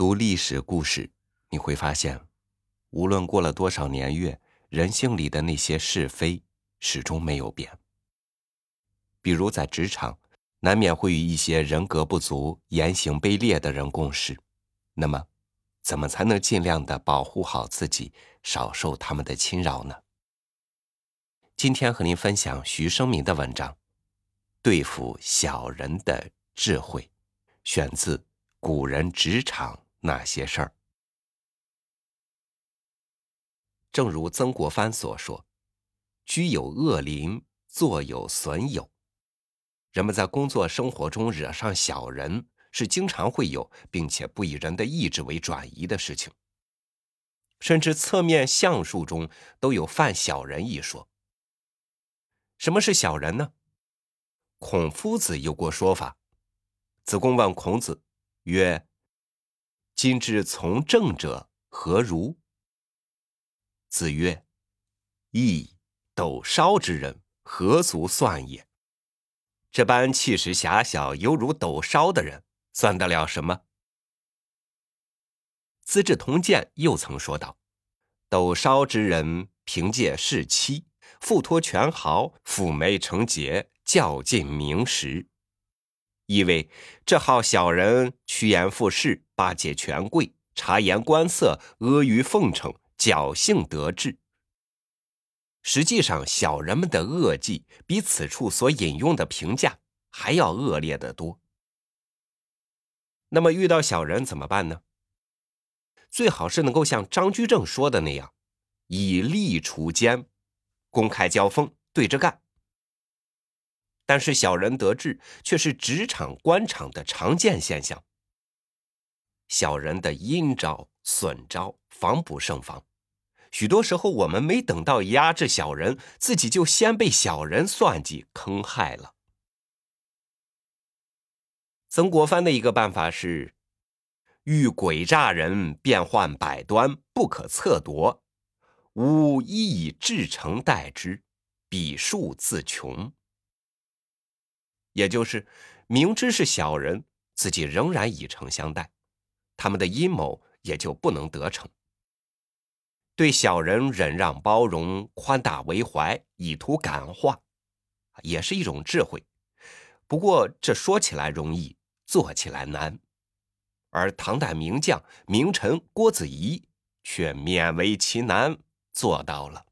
读历史故事，你会发现，无论过了多少年月，人性里的那些是非始终没有变。比如在职场，难免会与一些人格不足、言行卑劣的人共事，那么，怎么才能尽量的保护好自己，少受他们的侵扰呢？今天和您分享徐生明的文章《对付小人的智慧》，选自《古人职场那些事儿》。正如曾国藩所说：“居有恶邻，坐有损友。”人们在工作生活中惹上小人，是经常会有，并且不以人的意志为转移的事情。甚至侧面相术中都有犯小人一说。什么是小人呢？孔夫子有过说法。子贡问孔子曰：“今之从政者何如？”子曰：“义斗烧之人，何足算也？这般气势狭小，犹如斗烧的人，算得了什么？”《资治通鉴》又曾说道：“斗烧之人，凭借士妻。”附托权豪，抚眉成节，较尽名实。意为这号小人趋炎附势，巴结权贵，察言观色，阿谀奉承，侥幸得志。实际上，小人们的恶迹比此处所引用的评价还要恶劣得多。那么，遇到小人怎么办呢？最好是能够像张居正说的那样，以力除奸。公开交锋，对着干。但是小人得志却是职场官场的常见现象。小人的阴招损招防不胜防，许多时候我们没等到压制小人，自己就先被小人算计坑害了。曾国藩的一个办法是：遇诡诈人，变幻百端，不可测夺。吾一以至诚待之，彼数自穷。也就是明知是小人，自己仍然以诚相待，他们的阴谋也就不能得逞。对小人忍让包容、宽大为怀，以图感化，也是一种智慧。不过这说起来容易，做起来难。而唐代名将名臣郭子仪却勉为其难。做到了。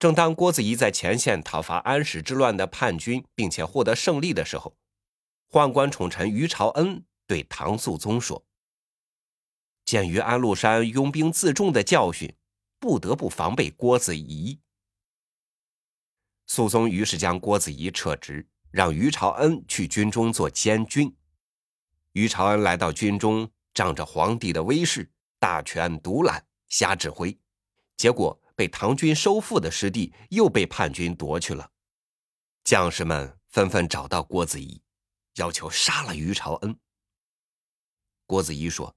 正当郭子仪在前线讨伐安史之乱的叛军，并且获得胜利的时候，宦官宠臣于朝恩对唐肃宗说：“鉴于安禄山拥兵自重的教训，不得不防备郭子仪。”肃宗于是将郭子仪撤职，让于朝恩去军中做监军。于朝恩来到军中，仗着皇帝的威势，大权独揽。瞎指挥，结果被唐军收复的失地又被叛军夺去了。将士们纷纷找到郭子仪，要求杀了于朝恩。郭子仪说：“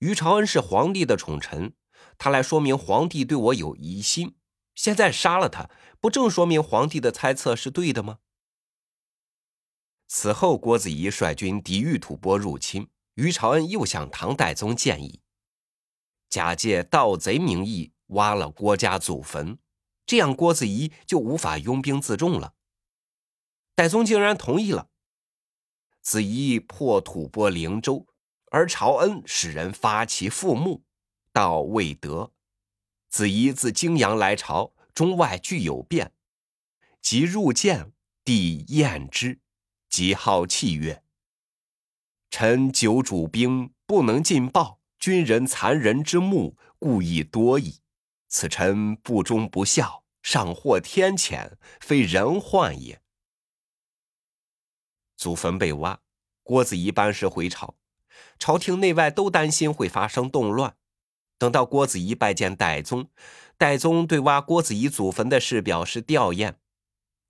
于朝恩是皇帝的宠臣，他来说明皇帝对我有疑心。现在杀了他，不正说明皇帝的猜测是对的吗？”此后，郭子仪率军抵御吐蕃入侵，于朝恩又向唐代宗建议。假借盗贼名义挖了郭家祖坟，这样郭子仪就无法拥兵自重了。戴宗竟然同意了。子仪破吐蕃灵州，而朝恩使人发其覆墓，道未得。子仪自泾阳来朝，中外俱有变，即入见，帝厌之，即号泣曰：“臣久主兵，不能尽报。”军人残人之目，故意多矣。此臣不忠不孝，上获天谴，非人患也。祖坟被挖，郭子仪班师回朝，朝廷内外都担心会发生动乱。等到郭子仪拜见代宗，代宗对挖郭子仪祖坟的事表示吊唁，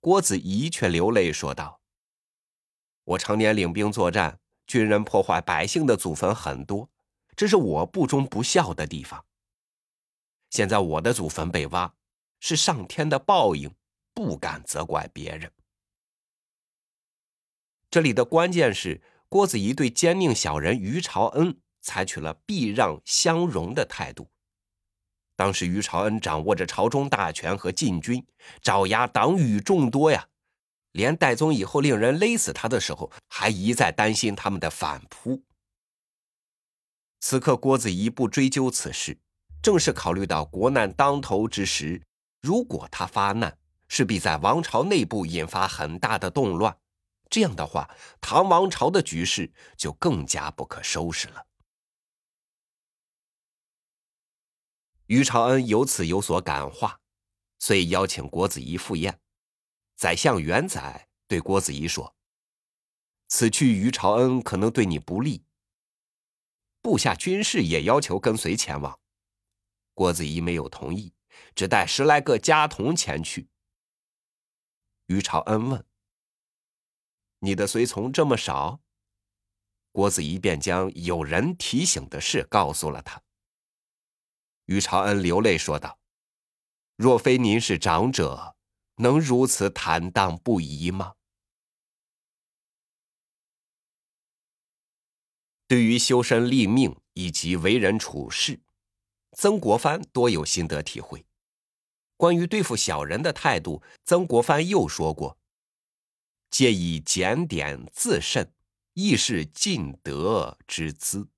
郭子仪却流泪说道：“我常年领兵作战，军人破坏百姓的祖坟很多。”这是我不忠不孝的地方。现在我的祖坟被挖，是上天的报应，不敢责怪别人。这里的关键是郭子仪对奸佞小人于朝恩采取了避让相容的态度。当时于朝恩掌握着朝中大权和禁军，爪牙党羽众多呀，连戴宗以后令人勒死他的时候，还一再担心他们的反扑。此刻郭子仪不追究此事，正是考虑到国难当头之时，如果他发难，势必在王朝内部引发很大的动乱，这样的话，唐王朝的局势就更加不可收拾了。于朝恩由此有所感化，遂邀请郭子仪赴宴。宰相元载对郭子仪说：“此去于朝恩可能对你不利。”部下军士也要求跟随前往，郭子仪没有同意，只带十来个家童前去。于朝恩问：“你的随从这么少？”郭子仪便将有人提醒的事告诉了他。于朝恩流泪说道：“若非您是长者，能如此坦荡不移吗？”对于修身立命以及为人处事，曾国藩多有心得体会。关于对付小人的态度，曾国藩又说过：“借以检点自慎，亦是尽德之资。”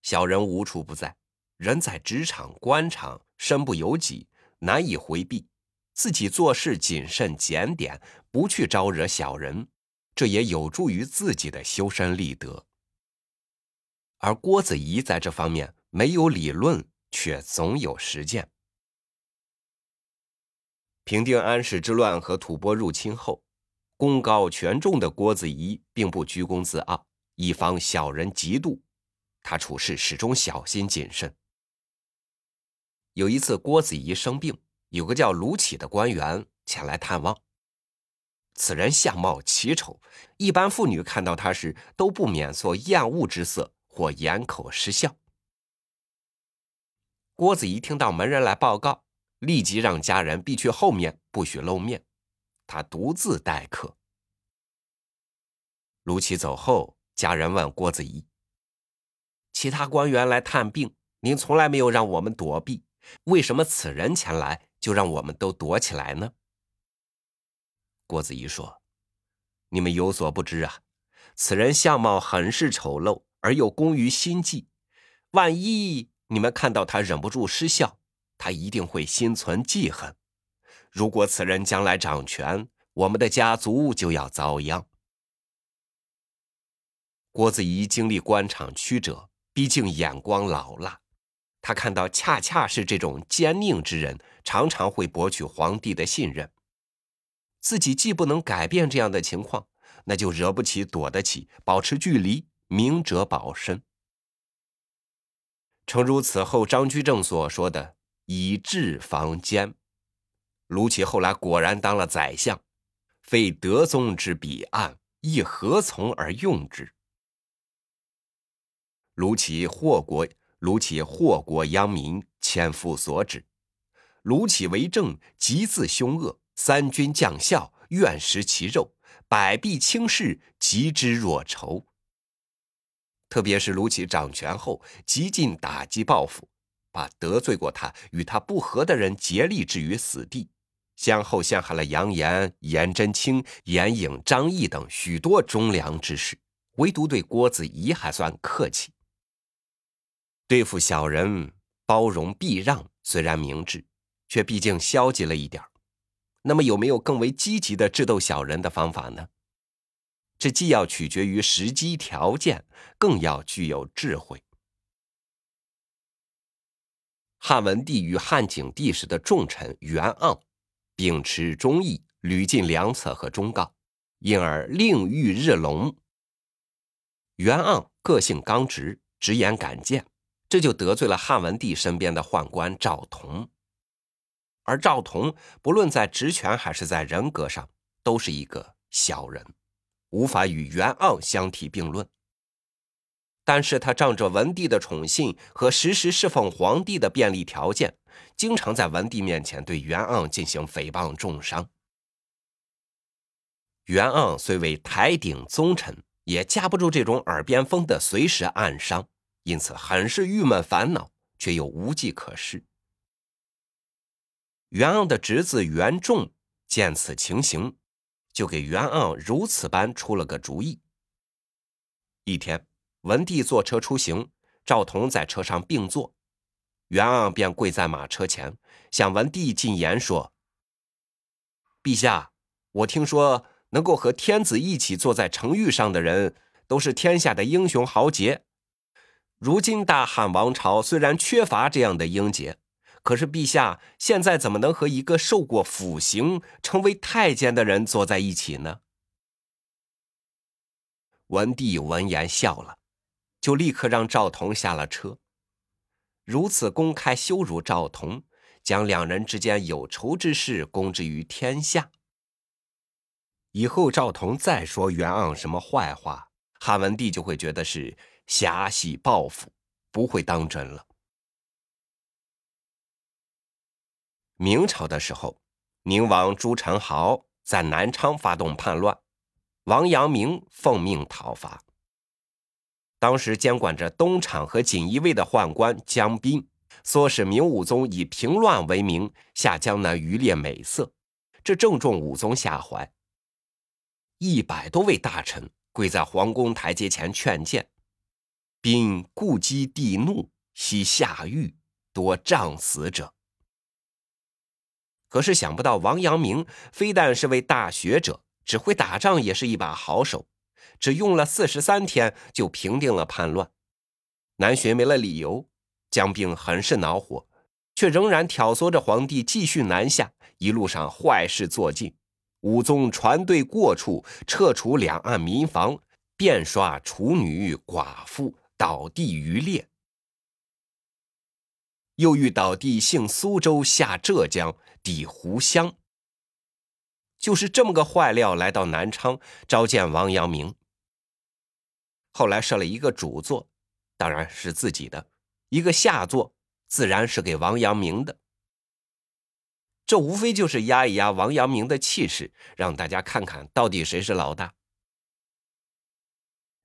小人无处不在，人在职场、官场，身不由己，难以回避。自己做事谨慎检点，不去招惹小人。这也有助于自己的修身立德，而郭子仪在这方面没有理论，却总有实践。平定安史之乱和吐蕃入侵后，功高权重的郭子仪并不居功自傲，以防小人嫉妒，他处事始终小心谨慎。有一次，郭子仪生病，有个叫卢杞的官员前来探望。此人相貌奇丑，一般妇女看到他时都不免做厌恶之色，或掩口失笑。郭子仪听到门人来报告，立即让家人避去后面，不许露面。他独自待客。卢杞走后，家人问郭子仪：“其他官员来探病，您从来没有让我们躲避，为什么此人前来就让我们都躲起来呢？”郭子仪说：“你们有所不知啊，此人相貌很是丑陋，而又工于心计。万一你们看到他忍不住失笑，他一定会心存记恨。如果此人将来掌权，我们的家族就要遭殃。”郭子仪经历官场曲折，毕竟眼光老辣，他看到恰恰是这种奸佞之人，常常会博取皇帝的信任。自己既不能改变这样的情况，那就惹不起躲得起，保持距离，明哲保身。诚如此后张居正所说的“以智防奸”，卢杞后来果然当了宰相，非德宗之彼岸，亦何从而用之？卢杞祸国，卢杞祸国殃民，千夫所指。卢杞为政，极自凶恶。三军将校愿食其肉，百弊轻视，极之若仇。特别是卢杞掌权后，极尽打击报复，把得罪过他、与他不和的人竭力置于死地，先后陷害了杨炎、颜真卿、颜颖、张毅等许多忠良之士，唯独对郭子仪还算客气。对付小人，包容避让，虽然明智，却毕竟消极了一点那么有没有更为积极的智斗小人的方法呢？这既要取决于时机条件，更要具有智慧。汉文帝与汉景帝时的重臣袁盎，秉持忠义，屡尽良策和忠告，因而令欲日隆。袁盎个性刚直，直言敢谏，这就得罪了汉文帝身边的宦官赵同。而赵同不论在职权还是在人格上，都是一个小人，无法与袁盎相提并论。但是他仗着文帝的宠信和时时侍奉皇帝的便利条件，经常在文帝面前对袁盎进行诽谤重伤。袁盎虽为台顶宗臣，也架不住这种耳边风的随时暗伤，因此很是郁闷烦恼，却又无计可施。袁盎的侄子袁仲见此情形，就给袁盎如此般出了个主意。一天，文帝坐车出行，赵同在车上并坐，袁盎便跪在马车前，向文帝进言说：“陛下，我听说能够和天子一起坐在乘玉上的人，都是天下的英雄豪杰。如今大汉王朝虽然缺乏这样的英杰。”可是陛下现在怎么能和一个受过腐刑、成为太监的人坐在一起呢？文帝闻言笑了，就立刻让赵同下了车。如此公开羞辱赵同，将两人之间有仇之事公之于天下。以后赵同再说袁盎什么坏话，汉文帝就会觉得是狭戏报复，不会当真了。明朝的时候，宁王朱宸濠在南昌发动叛乱，王阳明奉命讨伐。当时监管着东厂和锦衣卫的宦官江彬，唆使明武宗以平乱为名下江南渔猎美色，这正中武宗下怀。一百多位大臣跪在皇宫台阶前劝谏，并故激帝怒，悉下狱，多杖死者。可是想不到，王阳明非但是位大学者，只会打仗，也是一把好手。只用了四十三天，就平定了叛乱。南巡没了理由，江兵很是恼火，却仍然挑唆着皇帝继续南下。一路上坏事做尽，武宗船队过处，撤除两岸民房，遍刷处女寡妇，倒地渔猎。又遇倒地幸苏州下浙江。抵湖乡，就是这么个坏料，来到南昌召见王阳明。后来设了一个主座，当然是自己的；一个下座，自然是给王阳明的。这无非就是压一压王阳明的气势，让大家看看到底谁是老大。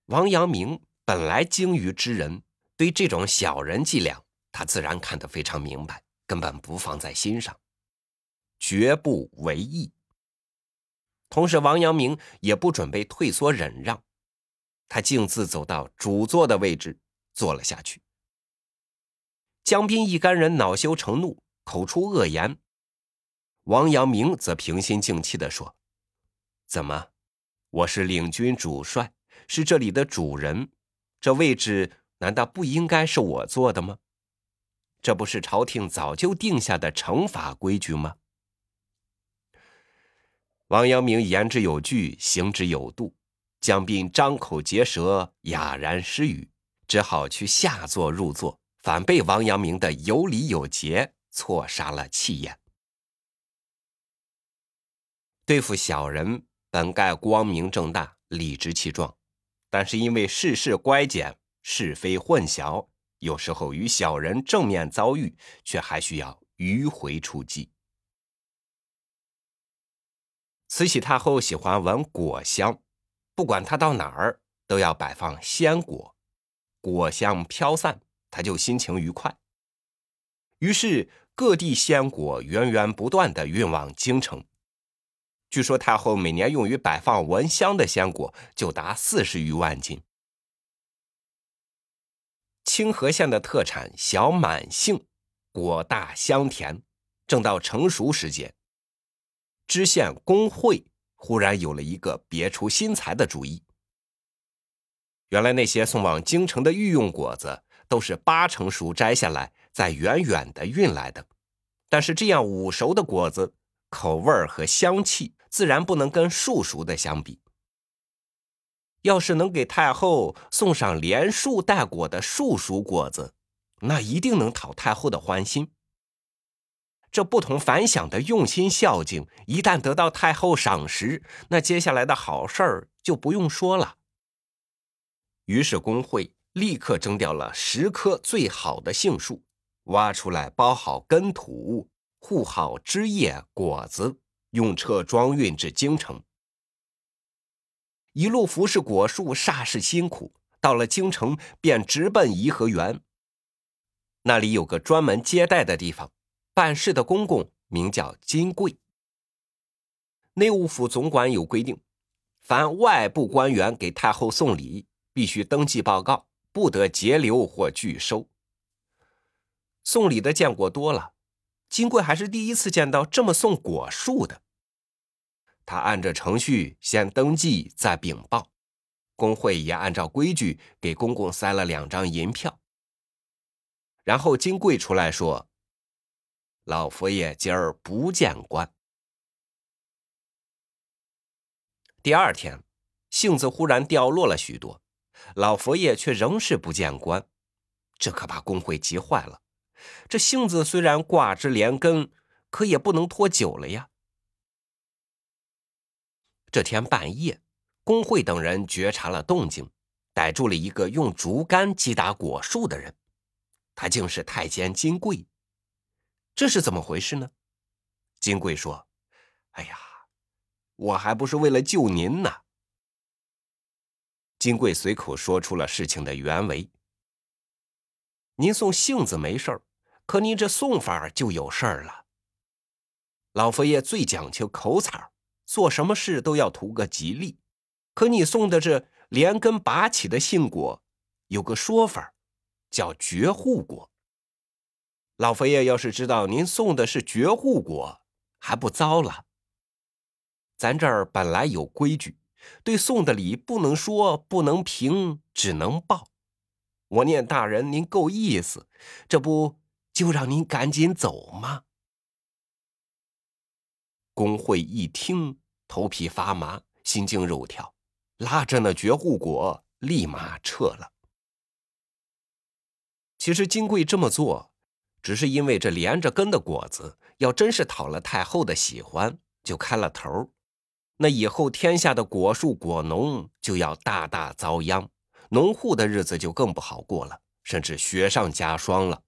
王阳明本来精于知人，对这种小人伎俩，他自然看得非常明白，根本不放在心上。绝不为意。同时，王阳明也不准备退缩忍让，他径自走到主座的位置坐了下去。江彬一干人恼羞成怒，口出恶言。王阳明则平心静气地说：“怎么，我是领军主帅，是这里的主人，这位置难道不应该是我坐的吗？这不是朝廷早就定下的惩罚规矩吗？”王阳明言之有据，行之有度。江斌张口结舌，哑然失语，只好去下座入座，反被王阳明的有礼有节错杀了气焰。对付小人，本该光明正大、理直气壮，但是因为世事乖简、是非混淆，有时候与小人正面遭遇，却还需要迂回出击。慈禧太后喜欢闻果香，不管她到哪儿都要摆放鲜果，果香飘散，她就心情愉快。于是各地鲜果源源不断的运往京城。据说太后每年用于摆放闻香的鲜果就达四十余万斤。清河县的特产小满杏，果大香甜，正到成熟时节。知县工会忽然有了一个别出心裁的主意。原来那些送往京城的御用果子都是八成熟摘下来，再远远的运来的。但是这样五熟的果子，口味和香气自然不能跟树熟的相比。要是能给太后送上连树带果的树熟果子，那一定能讨太后的欢心。这不同凡响的用心孝敬，一旦得到太后赏识，那接下来的好事儿就不用说了。于是工会立刻征调了十棵最好的杏树，挖出来包好根土，护好枝叶果子，用车装运至京城。一路服侍果树，煞是辛苦。到了京城，便直奔颐和园。那里有个专门接待的地方，办事的公公名叫金贵。内务府总管有规定，凡外部官员给太后送礼，必须登记报告，不得截留或拒收。送礼的见过多了，金贵还是第一次见到这么送果树的。他按着程序先登记，再禀报。工会也按照规矩给公公塞了两张银票。然后金贵出来说：“老佛爷今儿不见官。”第二天，杏子忽然掉落了许多，老佛爷却仍是不见官，这可把工会急坏了。这杏子虽然挂枝连根，可也不能拖久了呀。这天半夜，工会等人觉察了动静，逮住了一个用竹竿击打果树的人，他竟是太监金贵。这是怎么回事呢？金贵说：“哎呀，我还不是为了救您呢。”金贵随口说出了事情的原委：“您送杏子没事儿，可您这送法就有事儿了。老佛爷最讲究口彩做什么事都要图个吉利，可你送的这连根拔起的杏果，有个说法，叫绝户果。老佛爷要是知道您送的是绝户果，还不糟了。咱这儿本来有规矩，对送的礼不能说，不能评，只能报。我念大人您够意思，这不就让您赶紧走吗？工会一听，头皮发麻，心惊肉跳，拉着那绝户果立马撤了。其实金贵这么做，只是因为这连着根的果子，要真是讨了太后的喜欢，就开了头那以后天下的果树果农就要大大遭殃，农户的日子就更不好过了，甚至雪上加霜了。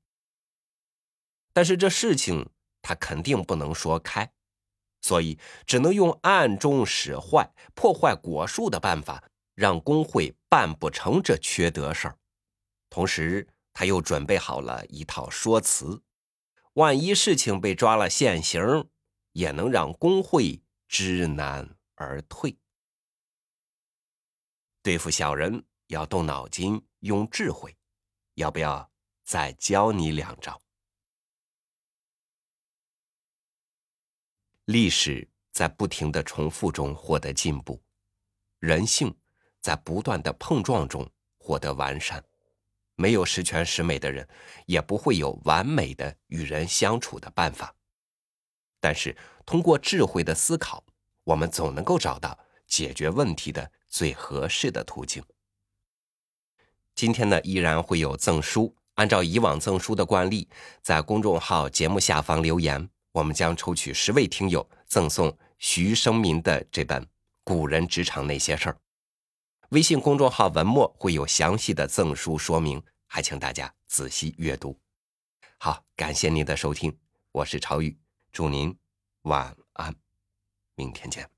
但是这事情他肯定不能说开。所以只能用暗中使坏、破坏果树的办法，让工会办不成这缺德事儿。同时，他又准备好了一套说辞，万一事情被抓了现行，也能让工会知难而退。对付小人要动脑筋、用智慧，要不要再教你两招？历史在不停的重复中获得进步，人性在不断的碰撞中获得完善。没有十全十美的人，也不会有完美的与人相处的办法。但是，通过智慧的思考，我们总能够找到解决问题的最合适的途径。今天呢，依然会有赠书，按照以往赠书的惯例，在公众号节目下方留言。我们将抽取十位听友赠送徐生民的这本《古人职场那些事儿》。微信公众号文末会有详细的赠书说明，还请大家仔细阅读。好，感谢您的收听，我是朝宇，祝您晚安，明天见。